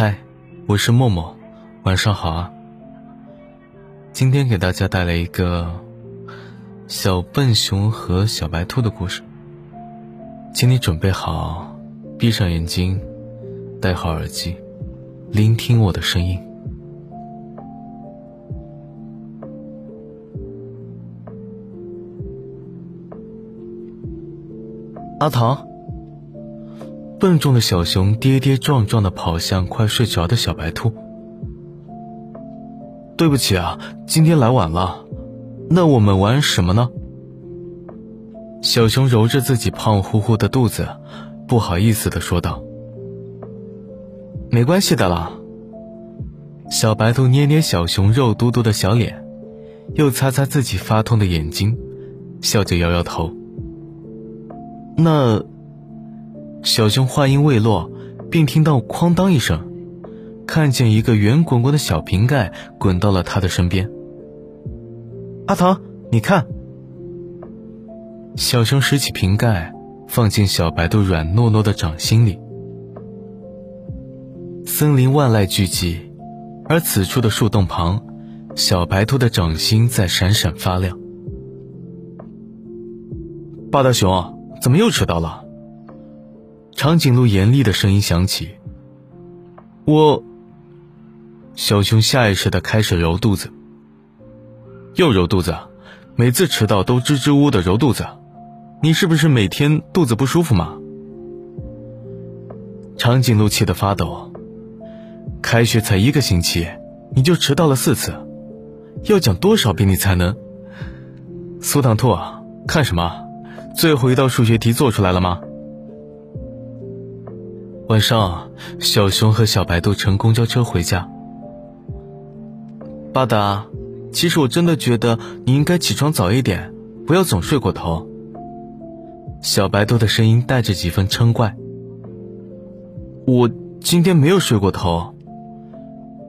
嗨，我是默默，晚上好啊。今天给大家带来一个小笨熊和小白兔的故事，请你准备好，闭上眼睛，戴好耳机，聆听我的声音。阿唐。笨重的小熊跌跌撞撞的跑向快睡着的小白兔。对不起啊，今天来晚了。那我们玩什么呢？小熊揉着自己胖乎乎的肚子，不好意思的说道。没关系的啦。小白兔捏捏小熊肉嘟嘟的小脸，又擦擦自己发痛的眼睛，笑着摇摇头。那。小熊话音未落，便听到“哐当”一声，看见一个圆滚滚的小瓶盖滚到了他的身边。阿唐，你看。小熊拾起瓶盖，放进小白兔软糯糯的掌心里。森林万籁俱寂，而此处的树洞旁，小白兔的掌心在闪闪发亮。八大熊，怎么又迟到了？长颈鹿严厉的声音响起：“我。”小熊下意识的开始揉肚子，又揉肚子，每次迟到都支支吾吾的揉肚子，你是不是每天肚子不舒服吗？长颈鹿气得发抖。开学才一个星期，你就迟到了四次，要讲多少遍你才能？苏糖兔，看什么？最后一道数学题做出来了吗？晚上，小熊和小白兔乘公交车回家。巴达，其实我真的觉得你应该起床早一点，不要总睡过头。小白兔的声音带着几分嗔怪。我今天没有睡过头。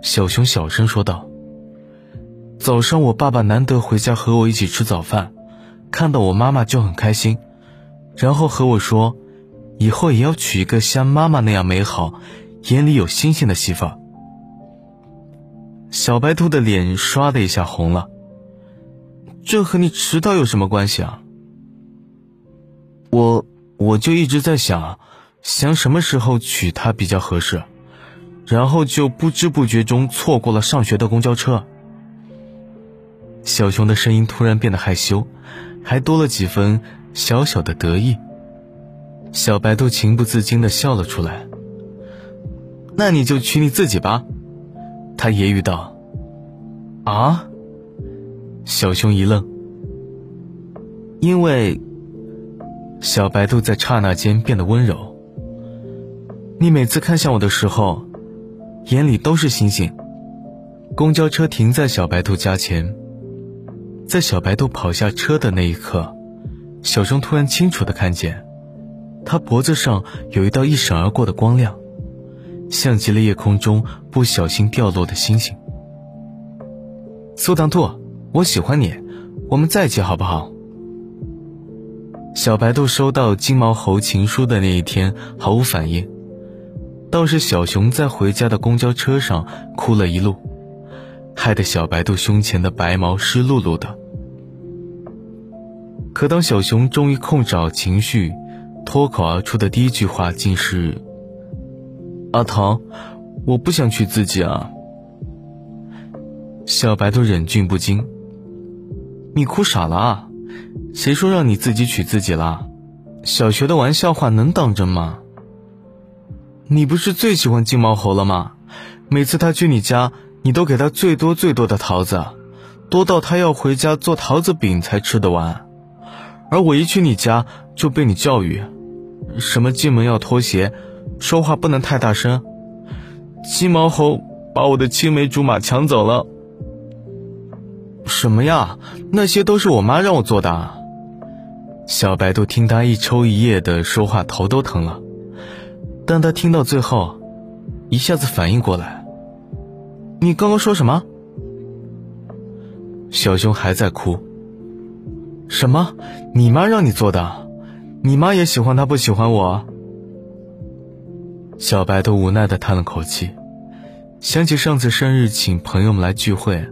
小熊小声说道。早上我爸爸难得回家和我一起吃早饭，看到我妈妈就很开心，然后和我说。以后也要娶一个像妈妈那样美好、眼里有星星的媳妇。小白兔的脸唰的一下红了。这和你迟到有什么关系啊？我我就一直在想，想什么时候娶她比较合适，然后就不知不觉中错过了上学的公交车。小熊的声音突然变得害羞，还多了几分小小的得意。小白兔情不自禁的笑了出来。那你就娶你自己吧，他揶揄道。啊！小熊一愣，因为小白兔在刹那间变得温柔。你每次看向我的时候，眼里都是星星。公交车停在小白兔家前，在小白兔跑下车的那一刻，小熊突然清楚的看见。他脖子上有一道一闪而过的光亮，像极了夜空中不小心掉落的星星。苏糖兔，我喜欢你，我们在一起好不好？小白兔收到金毛猴情书的那一天毫无反应，倒是小熊在回家的公交车上哭了一路，害得小白兔胸前的白毛湿漉漉的。可当小熊终于控制好情绪，脱口而出的第一句话竟是：“阿唐，我不想娶自己啊。”小白兔忍俊不禁：“你哭傻了啊？谁说让你自己娶自己了？小学的玩笑话能当真吗？你不是最喜欢金毛猴了吗？每次他去你家，你都给他最多最多的桃子，多到他要回家做桃子饼才吃得完。而我一去你家，就被你教育。”什么进门要脱鞋，说话不能太大声。金毛猴把我的青梅竹马抢走了。什么呀？那些都是我妈让我做的。小白兔听他一抽一噎的说话，头都疼了。但他听到最后，一下子反应过来。你刚刚说什么？小熊还在哭。什么？你妈让你做的？你妈也喜欢他，不喜欢我。小白兔无奈的叹了口气，想起上次生日请朋友们来聚会，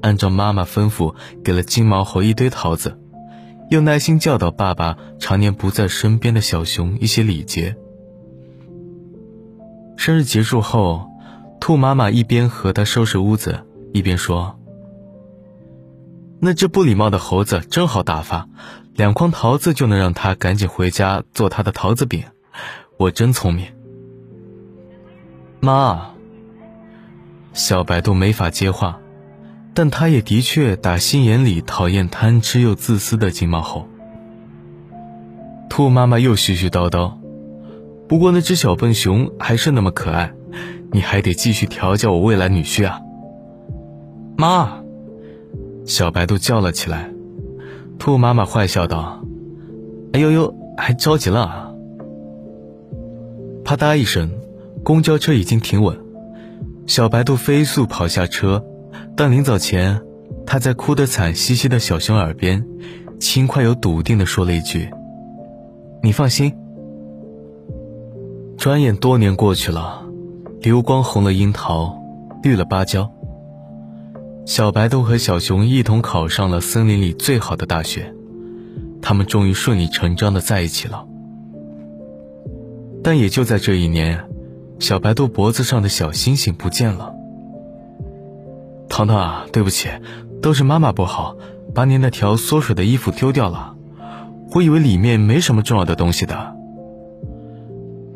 按照妈妈吩咐给了金毛猴一堆桃子，又耐心教导爸爸常年不在身边的小熊一些礼节。生日结束后，兔妈妈一边和他收拾屋子，一边说：“那只不礼貌的猴子真好打发，两筐桃子就能让他赶紧回家做他的桃子饼，我真聪明。”妈。小白兔没法接话，但他也的确打心眼里讨厌贪吃又自私的金毛猴。兔妈妈又絮絮叨叨，不过那只小笨熊还是那么可爱，你还得继续调教我未来女婿啊！妈，小白兔叫了起来。兔妈妈坏笑道：“哎呦呦，还着急了？”啊啪嗒一声，公交车已经停稳。小白兔飞速跑下车，但临走前，他在哭得惨兮兮的小熊耳边，轻快又笃定地说了一句：“你放心。”转眼多年过去了，流光红了樱桃，绿了芭蕉。小白兔和小熊一同考上了森林里最好的大学，他们终于顺理成章地在一起了。但也就在这一年。小白兔脖子上的小星星不见了。糖糖啊，对不起，都是妈妈不好，把你那条缩水的衣服丢掉了。我以为里面没什么重要的东西的。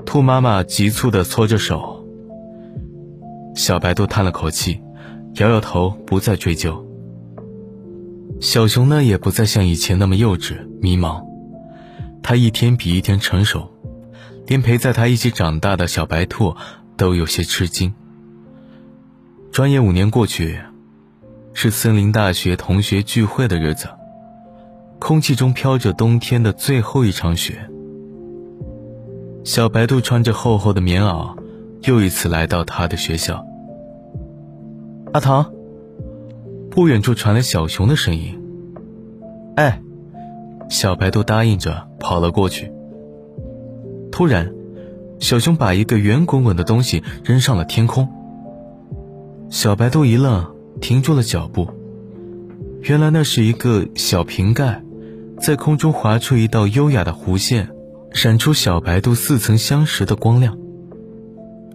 兔妈妈急促地搓着手。小白兔叹了口气，摇摇头，不再追究。小熊呢，也不再像以前那么幼稚迷茫，它一天比一天成熟。连陪在他一起长大的小白兔都有些吃惊。转眼五年过去，是森林大学同学聚会的日子，空气中飘着冬天的最后一场雪。小白兔穿着厚厚的棉袄，又一次来到他的学校。阿唐，不远处传来小熊的声音。哎，小白兔答应着跑了过去。突然，小熊把一个圆滚滚的东西扔上了天空。小白兔一愣，停住了脚步。原来那是一个小瓶盖，在空中划出一道优雅的弧线，闪出小白兔似曾相识的光亮。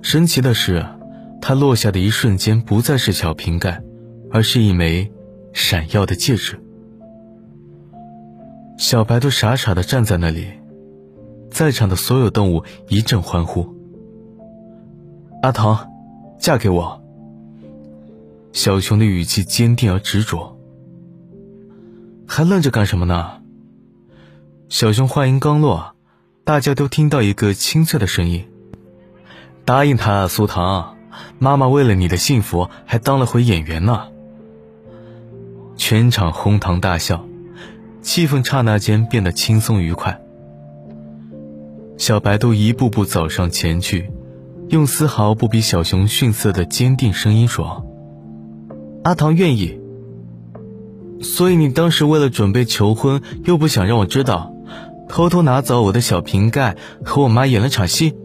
神奇的是，它落下的一瞬间，不再是小瓶盖，而是一枚闪耀的戒指。小白兔傻傻的站在那里。在场的所有动物一阵欢呼。阿唐，嫁给我。小熊的语气坚定而执着。还愣着干什么呢？小熊话音刚落，大家都听到一个清脆的声音：“答应他，苏糖，妈妈为了你的幸福，还当了回演员呢。”全场哄堂大笑，气氛刹那间变得轻松愉快。小白兔一步步走上前去，用丝毫不比小熊逊色的坚定声音说：“阿唐愿意。所以你当时为了准备求婚，又不想让我知道，偷偷拿走我的小瓶盖，和我妈演了场戏。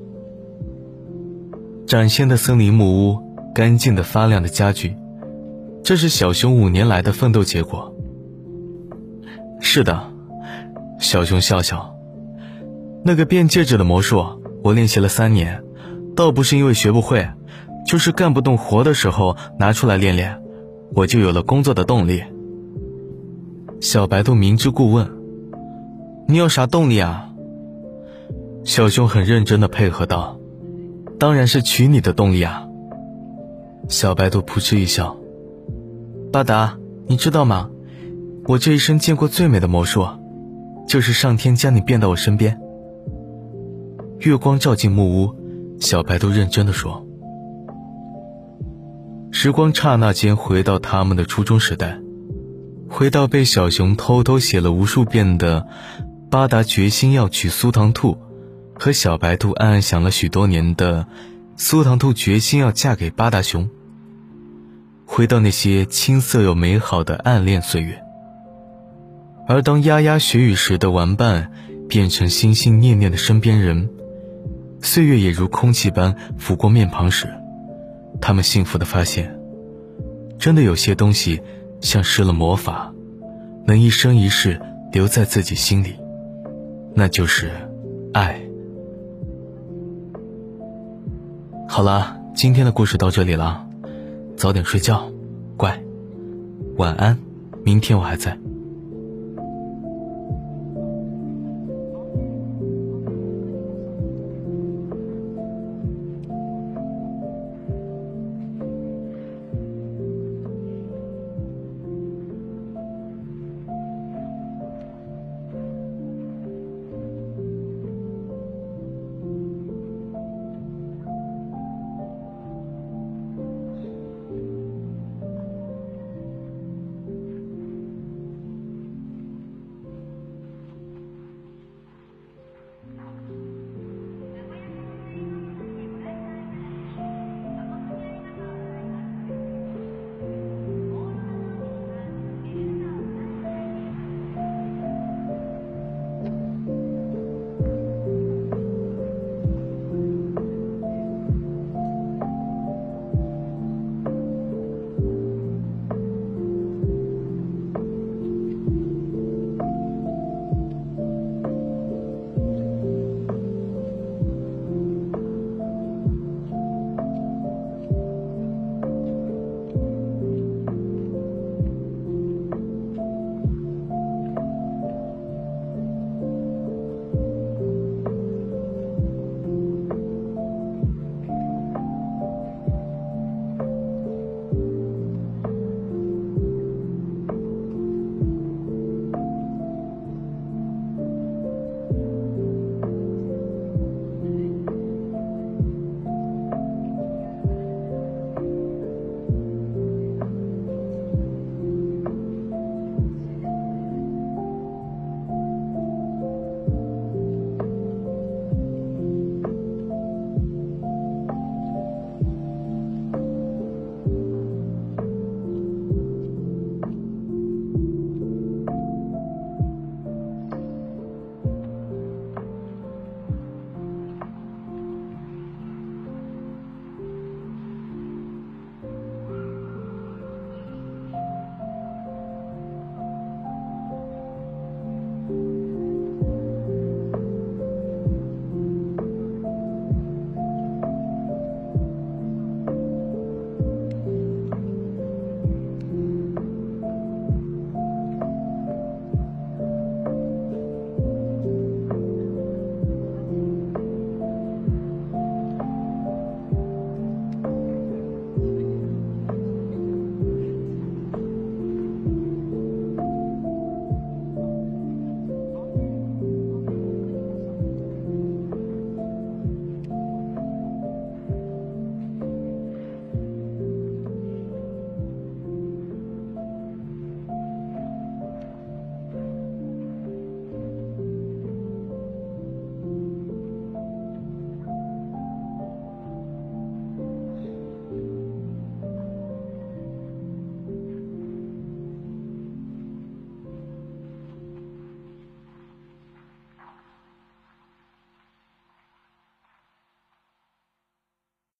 崭新的森林木屋，干净的发亮的家具，这是小熊五年来的奋斗结果。是的，小熊笑笑。”那个变戒指的魔术，我练习了三年，倒不是因为学不会，就是干不动活的时候拿出来练练，我就有了工作的动力。小白兔明知故问：“你有啥动力啊？”小熊很认真的配合道：“当然是娶你的动力啊。”小白兔扑哧一笑：“巴达，你知道吗？我这一生见过最美的魔术，就是上天将你变到我身边。”月光照进木屋，小白兔认真的说：“时光刹那间回到他们的初中时代，回到被小熊偷偷写了无数遍的巴达决心要娶苏糖兔，和小白兔暗暗想了许多年的苏糖兔决心要嫁给八大熊。回到那些青涩又美好的暗恋岁月。而当牙牙学语时的玩伴变成心心念念的身边人。岁月也如空气般拂过面庞时，他们幸福的发现，真的有些东西像施了魔法，能一生一世留在自己心里，那就是爱。好了，今天的故事到这里了，早点睡觉，乖，晚安，明天我还在。